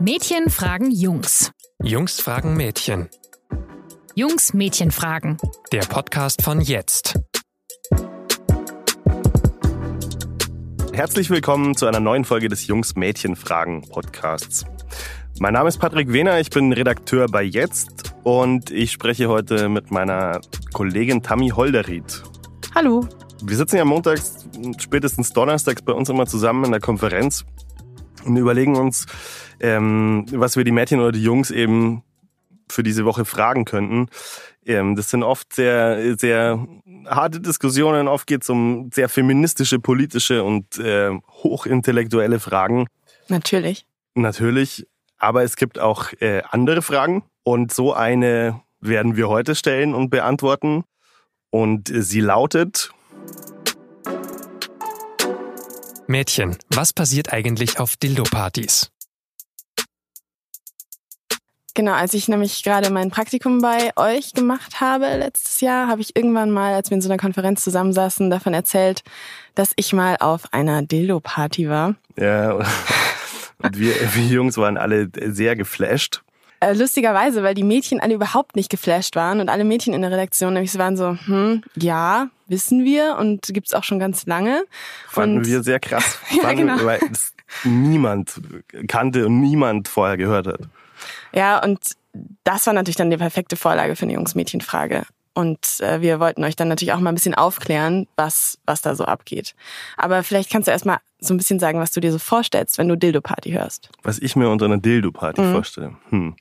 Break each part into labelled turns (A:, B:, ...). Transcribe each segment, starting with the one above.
A: Mädchen fragen Jungs.
B: Jungs fragen Mädchen.
A: Jungs Mädchen fragen.
B: Der Podcast von jetzt.
C: Herzlich willkommen zu einer neuen Folge des Jungs Mädchen Fragen Podcasts. Mein Name ist Patrick Wehner, ich bin Redakteur bei Jetzt und ich spreche heute mit meiner Kollegin Tammy Holderried.
D: Hallo.
C: Wir sitzen ja montags, spätestens donnerstags bei uns immer zusammen in der Konferenz und überlegen uns, ähm, was wir die Mädchen oder die Jungs eben für diese Woche fragen könnten. Ähm, das sind oft sehr, sehr harte Diskussionen. Oft geht es um sehr feministische, politische und äh, hochintellektuelle Fragen.
D: Natürlich.
C: Natürlich. Aber es gibt auch äh, andere Fragen. Und so eine werden wir heute stellen und beantworten. Und sie lautet,
B: Mädchen, was passiert eigentlich auf Dildo-Partys?
D: Genau, als ich nämlich gerade mein Praktikum bei euch gemacht habe letztes Jahr, habe ich irgendwann mal, als wir in so einer Konferenz zusammensaßen, davon erzählt, dass ich mal auf einer Dildo-Party war.
C: Ja, und wir, wir Jungs waren alle sehr geflasht.
D: Äh, lustigerweise, weil die Mädchen alle überhaupt nicht geflasht waren und alle Mädchen in der Redaktion nämlich waren so, hm, ja, wissen wir und gibt's auch schon ganz lange.
C: Fanden
D: und
C: wir sehr krass.
D: Ja,
C: Fanden,
D: genau.
C: Weil es niemand kannte und niemand vorher gehört hat.
D: Ja, und das war natürlich dann die perfekte Vorlage für eine Jungs-Mädchen-Frage. Und äh, wir wollten euch dann natürlich auch mal ein bisschen aufklären, was, was da so abgeht. Aber vielleicht kannst du erstmal so ein bisschen sagen, was du dir so vorstellst, wenn du Dildo-Party hörst.
C: Was ich mir unter einer Dildo-Party
D: Mhm.
C: vorstelle. Hm.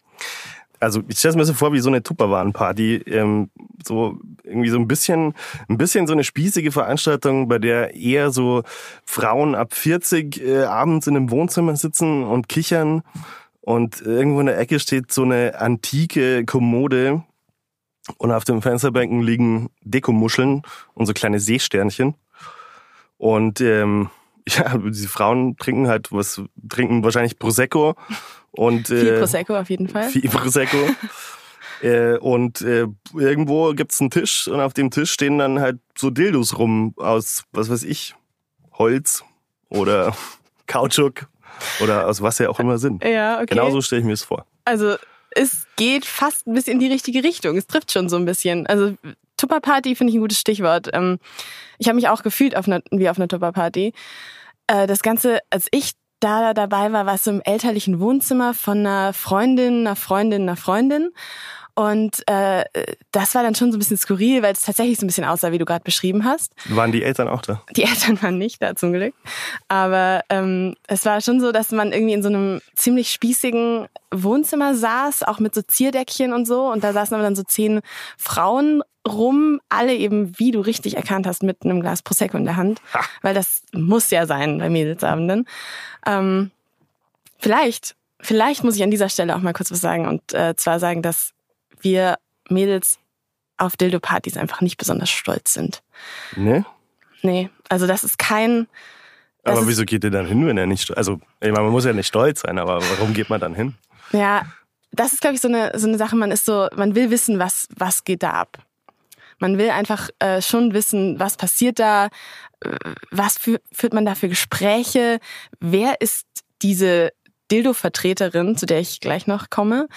C: Also ich stelle mir so vor wie so eine Tupperwaren-Party, ähm, so irgendwie so ein bisschen, ein bisschen so eine spießige Veranstaltung, bei der eher so Frauen ab 40 äh, abends in einem Wohnzimmer sitzen und kichern und irgendwo in der Ecke steht so eine antike Kommode und auf den Fensterbänken liegen Dekomuscheln und so kleine Seesternchen. Und ähm, ja, diese Frauen trinken halt was, trinken wahrscheinlich Prosecco und
D: Viel
C: äh,
D: Prosecco auf jeden Fall.
C: viel Prosecco. äh, und äh, irgendwo gibt's einen Tisch und auf dem Tisch stehen dann halt so Dildos rum aus, was weiß ich, Holz oder Kautschuk oder aus was sie auch immer sind.
D: Ja, okay.
C: Genauso stelle ich mir es vor.
D: Also es geht fast ein bisschen in die richtige Richtung. Es trifft schon so ein bisschen. Also Tupperparty finde ich ein gutes Stichwort. Ähm, ich habe mich auch gefühlt auf einer, wie auf einer Tupperparty. Äh, das Ganze, als ich da dabei war, war es im elterlichen Wohnzimmer von einer Freundin, einer Freundin, einer Freundin. Und äh, das war dann schon so ein bisschen skurril, weil es tatsächlich so ein bisschen aussah, wie du gerade beschrieben hast.
C: Waren die Eltern auch da?
D: Die Eltern waren nicht da zum Glück. Aber ähm, es war schon so, dass man irgendwie in so einem ziemlich spießigen Wohnzimmer saß, auch mit so Zierdeckchen und so. Und da saßen aber dann so zehn Frauen rum, alle eben, wie du richtig erkannt hast, mit einem Glas Prosecco in der Hand.
C: Ha.
D: Weil das muss ja sein bei Mädelsabenden. Ähm, vielleicht, vielleicht muss ich an dieser Stelle auch mal kurz was sagen. Und äh, zwar sagen, dass wir Mädels auf Dildo-Partys einfach nicht besonders stolz sind.
C: Ne?
D: Nee, also das ist kein. Das
C: Aber wieso geht ihr dann hin, wenn er nicht Also, ich meine, man muss ja nicht stolz sein, aber warum geht man dann hin?
D: Ja, das ist, glaube ich, so eine, so eine Sache, man ist so, man will wissen, was, was geht da ab. Man will einfach äh, schon wissen, was passiert da, äh, was für, führt man da für Gespräche, wer ist diese Dildo-Vertreterin, zu der ich gleich noch komme.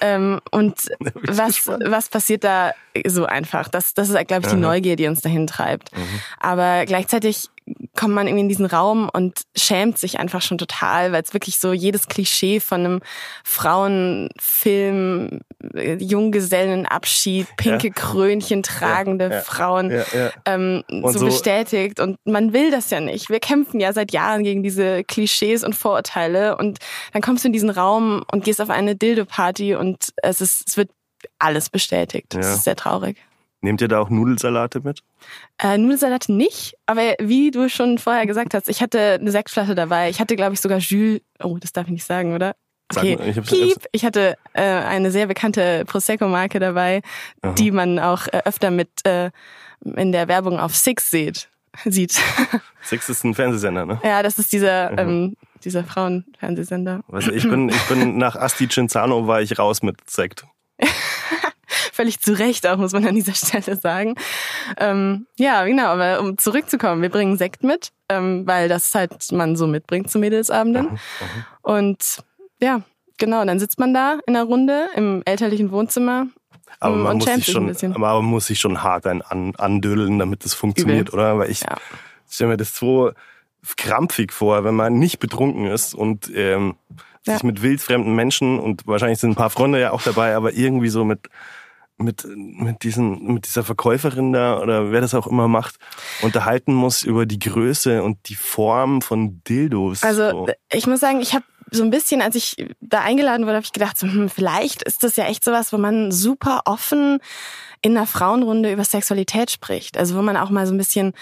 D: ähm, und was, was passiert da so einfach? Das, das ist, glaube ich, die
C: Aha.
D: Neugier, die uns dahin treibt. Aber gleichzeitig kommt man irgendwie in diesen Raum und schämt sich einfach schon total, weil es wirklich so jedes Klischee von einem Frauenfilm, äh, Junggesellenabschied, pinke
C: Ja.
D: Krönchen tragende
C: ja,
D: Frauen ähm, so,
C: so-
D: bestätigt. Und man will das ja nicht. Wir kämpfen ja seit Jahren gegen diese Klischees und Vorurteile. Und dann kommst du in diesen Raum und gehst auf eine Dildo-Party und es ist, es wird alles bestätigt. Das ist sehr traurig.
C: Nehmt ihr da auch Nudelsalate mit?
D: Äh, Nudelsalat nicht, aber wie du schon vorher gesagt hast, ich hatte eine Sektflasche dabei. Ich hatte, glaube ich, sogar Jules. Oh, das darf ich nicht sagen, oder?
C: Sag
D: Okay,
C: mal, ich hab's-
D: Piep. Ich hatte äh, eine sehr bekannte Prosecco-Marke dabei,
C: Aha.
D: die man auch äh, öfter mit äh, in der Werbung auf Six sieht. sieht.
C: Six ist ein Fernsehsender, ne?
D: ja, das ist dieser,
C: Mhm.
D: ähm, dieser Frauenfernsehsender.
C: Du, ich bin, ich bin nach Asti Cinzano war ich raus mit Sekt.
D: Völlig zu Recht auch, muss man an dieser Stelle sagen. Ähm, ja, genau, aber um zurückzukommen, wir bringen Sekt mit, ähm, weil das halt man so mitbringt zu Mädelsabenden. Und ja, genau, dann sitzt man da in der Runde im elterlichen Wohnzimmer
C: Aber
D: mm,
C: man,
D: und
C: muss sich schon, aber man muss sich schon hart ein an, andödeln, damit das funktioniert,
D: Übel.
C: oder? Weil ich
D: Ja.
C: stelle mir das so krampfig vor, wenn man nicht betrunken ist und ähm,
D: Ja.
C: sich mit wildfremden Menschen und wahrscheinlich sind ein paar Freunde ja auch dabei, aber irgendwie so mit mit mit diesen mit dieser Verkäuferin da oder wer das auch immer macht unterhalten muss über die Größe und die Form von Dildos.
D: Also
C: so.
D: ich muss sagen, ich habe so ein bisschen, als ich da eingeladen wurde, habe ich gedacht, so, hm, vielleicht ist das ja echt sowas, wo man super offen in einer Frauenrunde über Sexualität spricht. Also wo man auch mal so ein bisschen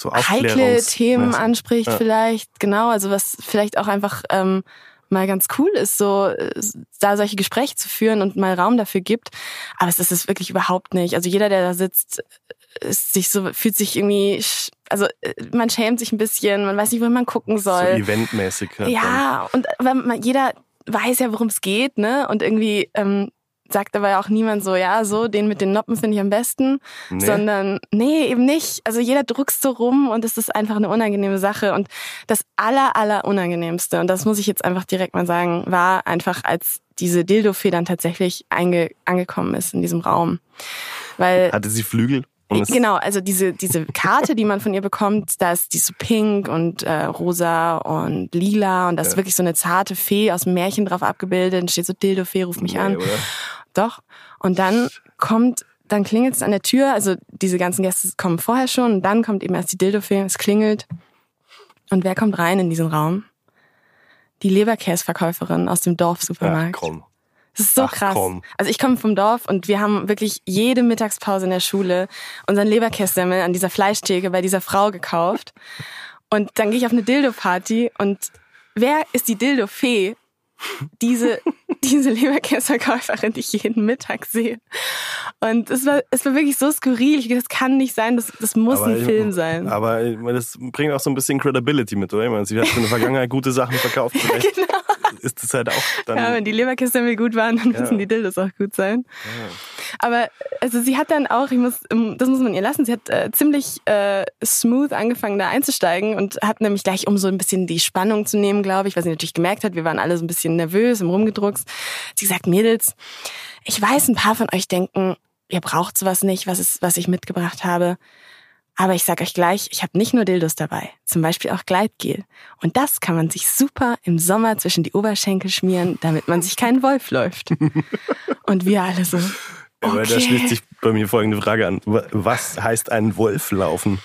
C: so
D: heikle Themen anspricht
C: Ja.
D: vielleicht. Genau, also was vielleicht auch einfach ähm, mal ganz cool ist, so äh, da solche Gespräche zu führen und mal Raum dafür gibt. Aber es ist es wirklich überhaupt nicht. Also jeder, der da sitzt, ist sich so fühlt sich irgendwie, also äh, man schämt sich ein bisschen, man weiß nicht, wo man gucken
C: so
D: soll.
C: eventmäßig. halt dann.
D: Ja, und aber man, jeder weiß ja, worum es geht, ne? Und irgendwie ähm, sagt aber auch niemand so, ja, so, den mit den Noppen finde ich am besten.
C: Nee.
D: Sondern, nee, eben nicht. Also jeder druckst so rum und es ist einfach eine unangenehme Sache. Und das aller, aller unangenehmste, und das muss ich jetzt einfach direkt mal sagen, war einfach, als diese Dildo-Fee dann tatsächlich einge angekommen ist in diesem Raum. Weil
C: Hatte sie Flügel?
D: Genau, also diese, diese Karte, die man von ihr bekommt, da ist die so pink und äh, rosa und lila und da ist
C: Ja.
D: wirklich so eine zarte Fee aus dem Märchen drauf abgebildet. Und steht so Dildo-Fee, ruf mich
C: Nee,
D: an.
C: oder?
D: Doch. Und dann kommt, dann klingelt es an der Tür. Also diese ganzen Gäste kommen vorher schon und dann kommt eben erst die Dildo-Fee. Es klingelt. Und wer kommt rein in diesen Raum? Die Leberkäsverkäuferin aus dem
C: Ach,
D: Dorfsupermarkt.
C: komm.
D: Das ist so
C: Ach,
D: krass.
C: komm.
D: Also ich komme vom Dorf und wir haben wirklich jede Mittagspause in der Schule unseren Leberkässemmel an dieser Fleischtheke bei dieser Frau gekauft. Und dann gehe ich auf eine Dildo-Party und wer ist die Dildo-Fee? Diese, diese Leberkäsverkäuferin, die ich jeden Mittag sehe. Und es war, es war wirklich so skurril. Ich dachte, das kann nicht sein, das, das muss ein
C: ich-
D: Film sein.
C: Aber das bringt auch so ein bisschen Credibility mit, oder? Ich meine, sie hat in der Vergangenheit gute Sachen verkauft. Vielleicht
D: genau.
C: ist das halt auch dann.
D: Ja, wenn die Leberkässemmel gut waren, dann
C: Ja.
D: müssen die Dildos auch gut sein. Aber also sie hat dann auch, ich muss, ähm, das muss man ihr lassen, sie hat äh, ziemlich äh, smooth angefangen da einzusteigen und hat nämlich gleich, um so ein bisschen die Spannung zu nehmen, glaube ich, weil sie natürlich gemerkt hat, wir waren alle so ein bisschen nervös im Rumgedruckst. Sie gesagt, Mädels, ich weiß, ein paar von euch denken, ihr braucht sowas nicht, was, ist, was ich mitgebracht habe. Aber ich sag euch gleich, ich habe nicht nur Dildos dabei, zum Beispiel auch Gleitgel. Und das kann man sich super im Sommer zwischen die Oberschenkel schmieren, damit man sich keinen Wolf läuft. Und wir alle so.
C: Aber da
D: Okay.
C: schließt sich bei mir folgende Frage an. Was heißt ein Wolf laufen?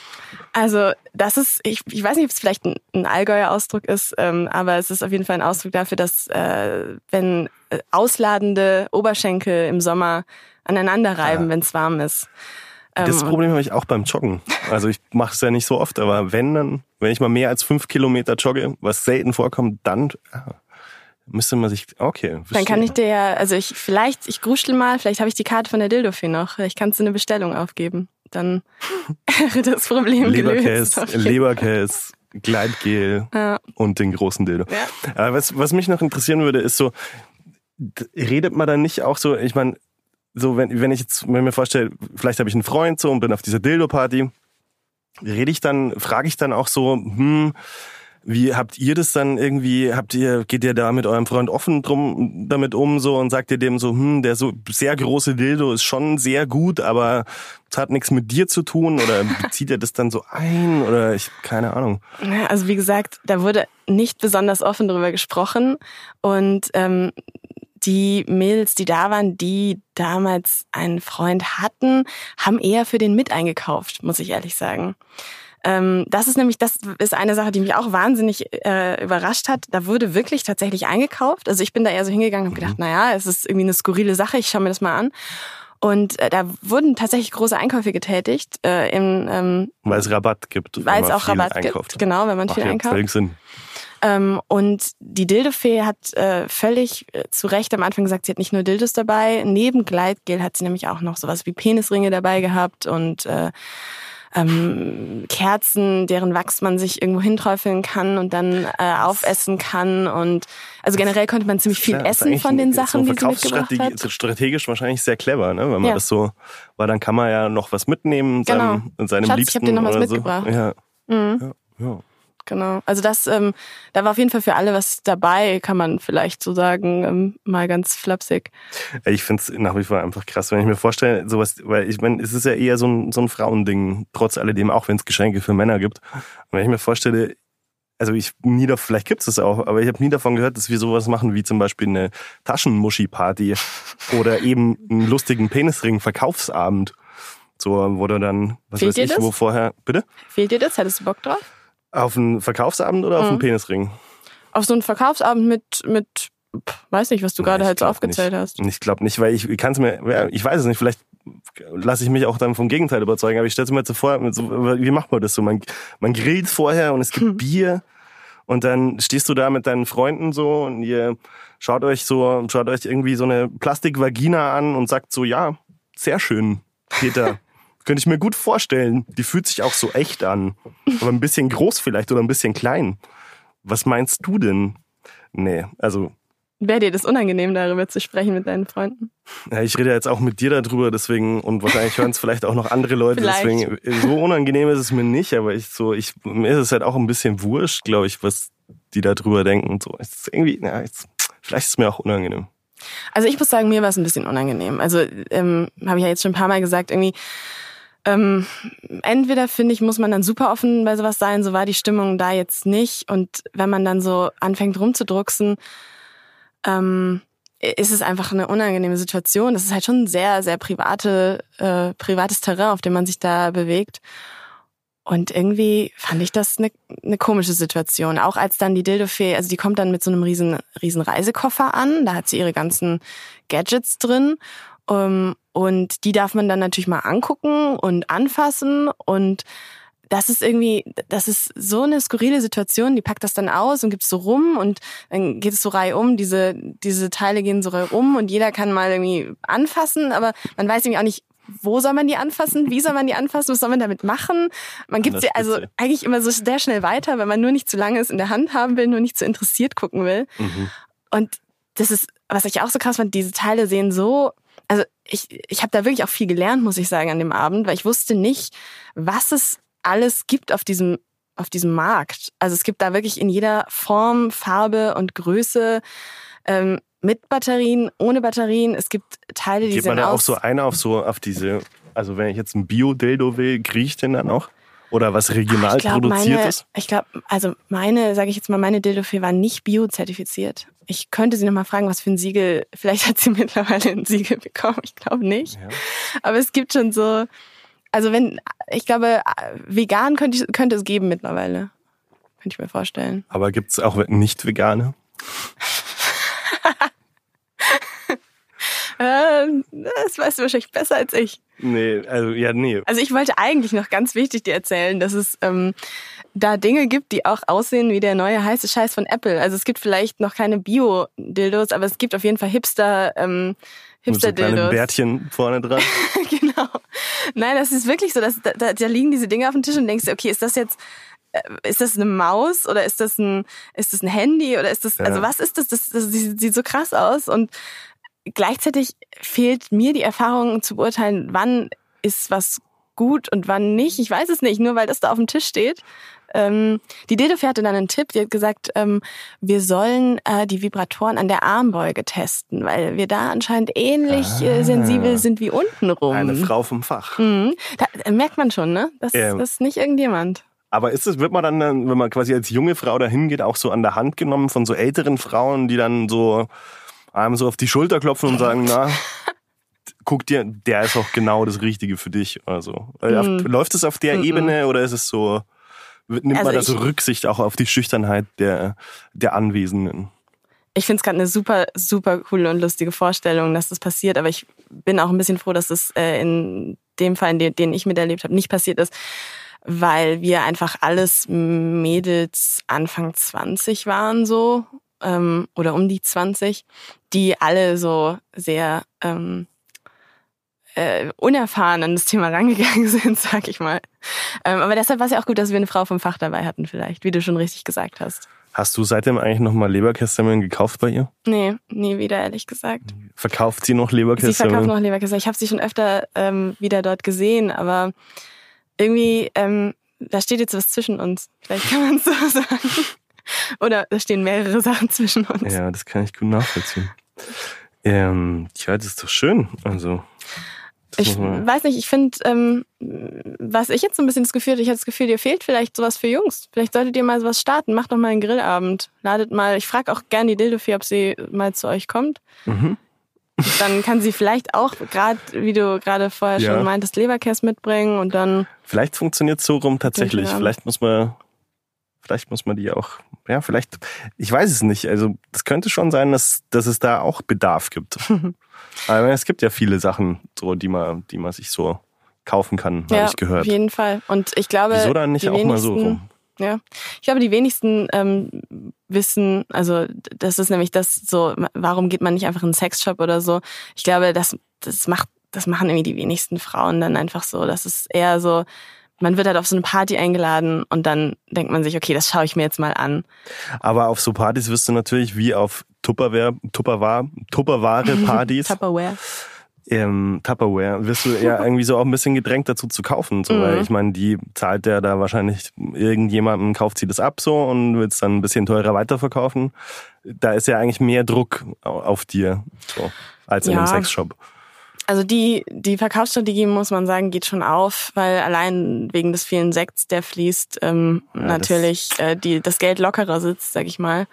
D: Also das ist, ich, ich weiß nicht, ob es vielleicht ein, ein Allgäuer Ausdruck ist, ähm, aber es ist auf jeden Fall ein Ausdruck dafür, dass äh, wenn äh, ausladende Oberschenkel im Sommer aneinander reiben,
C: Ah.
D: wenn es warm ist. Ähm,
C: Das Problem habe ich auch beim Joggen. Also ich mache es ja nicht so oft, aber wenn dann, wenn ich mal mehr als fünf Kilometer jogge, was selten vorkommt, dann ah, müsste man sich. Okay.
D: Dann
C: verstehe.
D: kann ich dir ja, also ich vielleicht, ich gruschel mal, vielleicht habe ich die Karte von der Dildofee noch. Vielleicht kannst du eine Bestellung aufgeben. Dann wäre das Problem gelöst.
C: Leberkäse, Leberkäse, Gleitgel
D: Ja.
C: und den großen Dildo.
D: Ja.
C: Aber was, was mich noch interessieren würde, ist so, redet man dann nicht auch so, ich meine, so wenn, wenn ich jetzt wenn ich mir vorstelle, vielleicht habe ich einen Freund so und bin auf dieser Dildo-Party, rede ich dann, frage ich dann auch so, hm, wie habt ihr das dann irgendwie, habt ihr, geht ihr da mit eurem Freund offen drum damit um so und sagt ihr dem so, hm, der so sehr große Dildo ist schon sehr gut, aber es hat nichts mit dir zu tun oder bezieht ihr das dann so ein oder ich, keine Ahnung.
D: Also wie gesagt, da wurde nicht besonders offen darüber gesprochen und ähm, die Mädels, die da waren, die damals einen Freund hatten, haben eher für den mit eingekauft, muss ich ehrlich sagen. Ähm, das ist nämlich, das ist eine Sache, die mich auch wahnsinnig äh, überrascht hat. Da wurde wirklich tatsächlich eingekauft. Also ich bin da eher so hingegangen und habe gedacht, naja, es ist irgendwie eine skurrile Sache, ich schaue mir das mal an. Und äh, da wurden tatsächlich große Einkäufe getätigt, äh, in, ähm,
C: Weil es Rabatt gibt.
D: weil es auch Rabatt
C: einkauft.
D: gibt. Genau, wenn man
C: Ach
D: viel
C: ja,
D: einkauft.
C: Sinn.
D: Ähm, und die Dildofee hat äh, völlig äh, zu Recht am Anfang gesagt, sie hat nicht nur Dildos dabei. Neben Gleitgel hat sie nämlich auch noch sowas wie Penisringe dabei gehabt und äh, ähm, Kerzen, deren Wachs man sich irgendwo hinträufeln kann und dann äh, aufessen kann. Und also generell konnte man ziemlich viel
C: ist
D: essen von den Sachen,
C: so
D: die sie mitgebracht hat.
C: Strategisch wahrscheinlich sehr clever, ne? wenn man
D: Ja.
C: das so, weil dann kann man ja noch was mitnehmen,
D: Genau.
C: seinem, seinem
D: Schatz, ich
C: Liebsten
D: hab dir noch was
C: so.
D: mitgebracht.
C: Ja,
D: Mhm.
C: ja, ja.
D: Genau. Also das, ähm, da war auf jeden Fall für alle was dabei, kann man vielleicht so sagen, ähm, mal ganz flapsig.
C: Ich finde es nach wie vor einfach krass, wenn ich mir vorstelle, sowas, weil ich meine, es ist ja eher so ein, so ein Frauending, trotz alledem, auch wenn es Geschenke für Männer gibt. Und wenn ich mir vorstelle, also ich nie davon, vielleicht gibt es auch, aber ich habe nie davon gehört, dass wir sowas machen wie zum Beispiel eine Taschenmuschi-Party oder eben einen lustigen Penisring-Verkaufsabend. So, wo du dann, was
D: Fehlt
C: weiß ich,
D: das?
C: wo vorher, bitte?
D: Fehlt dir das? Hättest du Bock drauf?
C: Auf einen Verkaufsabend oder auf einen
D: Mhm.
C: Penisring?
D: Auf so einen Verkaufsabend mit, mit, pff, weiß nicht, was du gerade halt so aufgezählt
C: nicht.
D: hast.
C: Ich glaube nicht, weil ich kann es mir, ja, ich weiß es nicht, vielleicht lasse ich mich auch dann vom Gegenteil überzeugen, aber ich stelle es mir jetzt so vor, wie macht man das so? Man, man grillt vorher und es gibt Bier und dann stehst du da mit deinen Freunden so und ihr schaut euch so, schaut euch irgendwie so eine Plastikvagina an und sagt so, ja, sehr schön, Peter. Könnte ich mir gut vorstellen. Die fühlt sich auch so echt an. Aber ein bisschen groß vielleicht oder ein bisschen klein. Was meinst du denn? Nee, also
D: Wäre dir das unangenehm, darüber zu sprechen mit deinen Freunden?
C: ja, ich rede jetzt auch mit dir darüber, deswegen, und wahrscheinlich hören es vielleicht auch noch andere Leute,
D: Vielleicht.
C: deswegen, so unangenehm ist es mir nicht, aber ich so, ich, mir ist es halt auch ein bisschen wurscht, glaube ich, was die da drüber denken und so. Es ist irgendwie, ja, jetzt, vielleicht ist es mir auch unangenehm.
D: Also ich muss sagen, mir war es ein bisschen unangenehm. Also ähm, habe ich ja jetzt schon ein paar Mal gesagt, irgendwie ähm, entweder finde ich, muss man dann super offen bei sowas sein, so war die Stimmung da jetzt nicht. Und wenn man dann so anfängt rumzudrucksen, ähm, ist es einfach eine unangenehme Situation. Das ist halt schon ein sehr, sehr private, äh, privates Terrain, auf dem man sich da bewegt. Und irgendwie fand ich das eine, eine komische Situation. Auch als dann die Dildofee, also die kommt dann mit so einem riesen, riesen Reisekoffer an. Da hat sie ihre ganzen Gadgets drin. Um, und die darf man dann natürlich mal angucken und anfassen. Und das ist irgendwie, das ist so eine skurrile Situation. Die packt das dann aus und gibt es so rum und dann geht es so reihum. Diese, diese Teile gehen so reihum und jeder kann mal irgendwie anfassen, aber man weiß irgendwie auch nicht, wo soll man die anfassen, wie soll man die anfassen, was soll man damit machen. Man gibt sie also eigentlich immer so sehr schnell weiter, weil man nur nicht zu lange es in der Hand haben will, nur nicht zu interessiert gucken will.
C: Mhm.
D: Und das ist, was ich auch so krass fand, diese Teile sehen so, also ich, ich habe da wirklich auch viel gelernt, muss ich sagen, an dem Abend, weil ich wusste nicht, was es alles gibt auf diesem, auf diesem Markt. Also es gibt da wirklich in jeder Form, Farbe und Größe ähm, mit Batterien, ohne Batterien. Es gibt Teile, die
C: Geht man da auch so einer auf so, auf diese, also wenn ich jetzt ein Bio-Dildo will, kriege ich den dann auch? Oder was regional
D: ich glaube,
C: produziert
D: meine,
C: ist?
D: ich glaube, also meine, sage ich jetzt mal, meine Dildofee war nicht biozertifiziert. Ich könnte sie noch mal fragen, was für ein Siegel. Vielleicht hat sie mittlerweile ein Siegel bekommen. Ich glaube nicht.
C: Ja.
D: Aber es gibt schon so, also wenn, ich glaube, vegan könnte, ich, könnte es geben mittlerweile. Könnte ich mir vorstellen.
C: Aber gibt's auch nicht vegane?
D: Äh, das weißt du wahrscheinlich besser als ich.
C: Nee, also ja, nee.
D: Also ich wollte eigentlich noch ganz wichtig dir erzählen, dass es ähm, da Dinge gibt, die auch aussehen wie der neue heiße Scheiß von Apple. Also es gibt vielleicht noch keine Bio-Dildos, aber es gibt auf jeden Fall Hipster, ähm,
C: Mit so
D: Hipster-Dildos.
C: Bärtchen vorne dran.
D: genau. Nein, das ist wirklich so, dass da, da, da liegen diese Dinge auf dem Tisch und denkst, dir, okay, ist das jetzt äh, ist das eine Maus oder ist das ein ist das ein Handy oder ist das
C: Ja.
D: also was ist das? Das, das sieht sieht so krass aus und gleichzeitig fehlt mir die Erfahrung zu beurteilen, wann ist was gut und wann nicht. Ich weiß es nicht, nur weil das da auf dem Tisch steht. Ähm, die Dedofee hatte dann einen Tipp, die hat gesagt, ähm, wir sollen äh, die Vibratoren an der Armbeuge testen, weil wir da anscheinend ähnlich äh,
C: Ah.
D: sensibel sind wie untenrum.
C: Eine Frau vom Fach.
D: Mhm. Da, da merkt man schon, ne? Das,
C: Ja.
D: das ist nicht irgendjemand.
C: Aber ist es, wird man dann, dann, wenn man quasi als junge Frau dahin geht, auch so an der Hand genommen von so älteren Frauen, die dann so einem so auf die Schulter klopfen und sagen, na, guck dir, der ist auch genau das Richtige für dich. Also
D: Mhm.
C: läuft es auf der
D: Mhm.
C: Ebene oder ist es so, nimmt
D: Also
C: man da so Rücksicht auch auf die Schüchternheit der, der Anwesenden?
D: Ich finde es gerade eine super, super coole und lustige Vorstellung, dass das passiert, aber ich bin auch ein bisschen froh, dass das äh, in dem Fall, dem, den ich miterlebt habe, nicht passiert ist, weil wir einfach alles Mädels Anfang 20 waren so ähm, oder um die 20, die alle so sehr ähm, äh, unerfahren an das Thema rangegangen sind, sag ich mal. Ähm, aber deshalb war es ja auch gut, dass wir eine Frau vom Fach dabei hatten vielleicht, wie du schon richtig gesagt hast.
C: Hast du seitdem eigentlich nochmal Leberkässemmeln gekauft bei ihr?
D: Nee, nie wieder, ehrlich gesagt.
C: Verkauft sie noch
D: Sie verkauft
C: Leberkässemmeln?
D: noch Leberkäse. Ich habe sie schon öfter ähm, wieder dort gesehen, aber irgendwie ähm, da steht jetzt was zwischen uns. Vielleicht kann man es so sagen. Oder da stehen mehrere Sachen zwischen uns.
C: Ja, das kann ich gut nachvollziehen. Ähm, ja, das ist doch schön. Also.
D: Ich weiß nicht, ich finde, ähm, was ich jetzt so ein bisschen das Gefühl ich hatte das Gefühl, dir fehlt vielleicht sowas für Jungs. Vielleicht solltet ihr mal sowas starten. Macht doch mal einen Grillabend. Ladet mal, ich frage auch gerne die Dildofee, ob sie mal zu euch kommt.
C: Mhm.
D: Dann kann sie vielleicht auch, gerade wie du gerade vorher
C: Ja.
D: schon meintest, Leberkäse mitbringen und dann,
C: Vielleicht funktioniert es so rum tatsächlich. Vielleicht muss man, vielleicht muss man die auch, ja, vielleicht, ich weiß es nicht. Also, es könnte schon sein, dass, dass es da auch Bedarf gibt. Aber es gibt ja viele Sachen, so, die man, die man sich so kaufen kann, habe
D: ja,
C: ich gehört.
D: auf jeden Fall. Und ich glaube,
C: Wieso dann nicht
D: die
C: auch mal so
D: wenigsten-
C: rum?
D: Ja, ich glaube, die wenigsten ähm, wissen, also das ist nämlich das so, warum geht man nicht einfach in einen Sexshop oder so? Ich glaube, das, das macht, das machen irgendwie die wenigsten Frauen dann einfach so. Das ist eher so, man wird halt auf so eine Party eingeladen und dann denkt man sich, okay, das schaue ich mir jetzt mal an.
C: Aber auf so Partys wirst du natürlich wie auf Tupperware, Tupperware, Tupperware-Partys,
D: Tupperware.
C: ähm, Tupperware, wirst du ja irgendwie so auch ein bisschen gedrängt dazu zu kaufen. So,
D: Mhm.
C: Weil ich meine, die zahlt ja da wahrscheinlich irgendjemandem, kauft sie das ab so und will es dann ein bisschen teurer weiterverkaufen. Da ist ja eigentlich mehr Druck au- auf dir so, als in
D: Ja.
C: einem Sexshop.
D: Also die, die Verkaufsstrategie, muss man sagen, geht schon auf, weil allein wegen des vielen Sekts, der fließt, ähm,
C: Ja,
D: natürlich äh, die, das Geld lockerer sitzt, sag ich mal.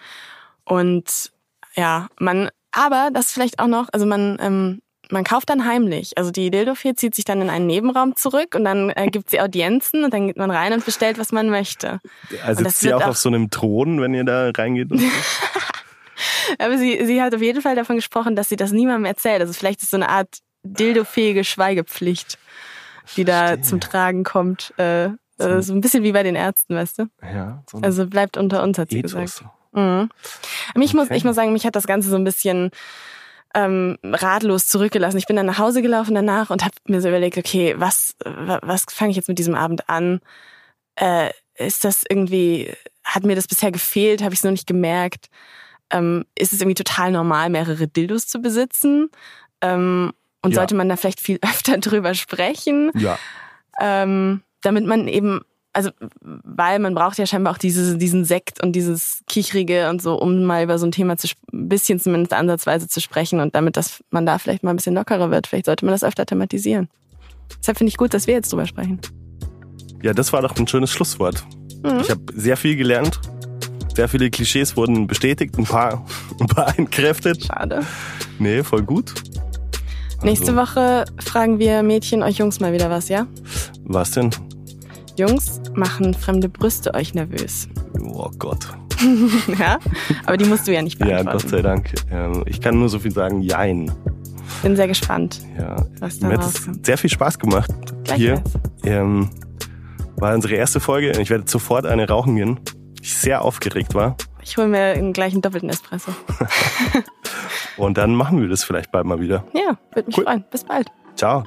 D: Und ja, man, aber das vielleicht auch noch, also man, ähm, man kauft dann heimlich. Also die Dildofee zieht sich dann in einen Nebenraum zurück und dann äh, gibt sie Audienzen und dann geht man rein und bestellt, was man möchte.
C: Also
D: das
C: sitzt sie auch
D: auch-
C: auf so einem Thron, wenn ihr da reingeht?
D: Aber sie, sie hat auf jeden Fall davon gesprochen, dass sie das niemandem erzählt. Also vielleicht ist so eine Art dildofähige Schweigepflicht, die da
C: Verstehe.
D: zum Tragen kommt. Äh, äh, so ein bisschen wie bei den Ärzten, weißt du?
C: ja, so
D: Also bleibt unter uns, hat sie
C: Ethos.
D: gesagt. Mhm. Mich muss,
C: Okay.
D: ich muss sagen, mich hat das Ganze so ein bisschen ähm, ratlos zurückgelassen. Ich bin dann nach Hause gelaufen danach und habe mir so überlegt, okay, was, wa- was fange ich jetzt mit diesem Abend an? Äh, ist das irgendwie, hat mir das bisher gefehlt? Habe ich es noch nicht gemerkt? Ähm, ist es irgendwie total normal, mehrere Dildos zu besitzen? Ähm, und
C: Ja.
D: sollte man da vielleicht viel öfter drüber sprechen?
C: Ja,
D: ähm, damit man eben, also weil man braucht ja scheinbar auch diese, diesen Sekt und dieses Kichrige und so, um mal über so ein Thema zu ein bisschen zumindest ansatzweise zu sprechen und damit, dass man da vielleicht mal ein bisschen lockerer wird. Vielleicht sollte man das öfter thematisieren. Deshalb finde ich gut, dass wir jetzt drüber sprechen.
C: ja, das war doch ein schönes Schlusswort.
D: Mhm.
C: Ich habe sehr viel gelernt. Sehr viele Klischees wurden bestätigt, ein paar, ein paar entkräftet.
D: Schade.
C: Nee, voll gut.
D: Nächste Woche fragen wir Mädchen euch Jungs mal wieder was, ja?
C: Was denn?
D: Jungs machen fremde Brüste euch nervös.
C: Oh Gott.
D: ja? Aber die musst du ja nicht
C: Ja,
D: beantworten.
C: Gott sei Dank. Ähm, Ich kann nur so viel sagen, jein.
D: Bin sehr gespannt,
C: Ja,
D: was da
C: mir hat es sehr viel Spaß gemacht hier.
D: Gleichfalls.
C: Ähm, war unsere erste Folge. Ich werde sofort eine rauchen gehen. Ich sehr aufgeregt war.
D: Ich hole mir einen gleichen doppelten Espresso.
C: Und dann machen wir das vielleicht bald mal wieder.
D: Ja, würde mich
C: Cool.
D: freuen. Bis bald.
C: Ciao.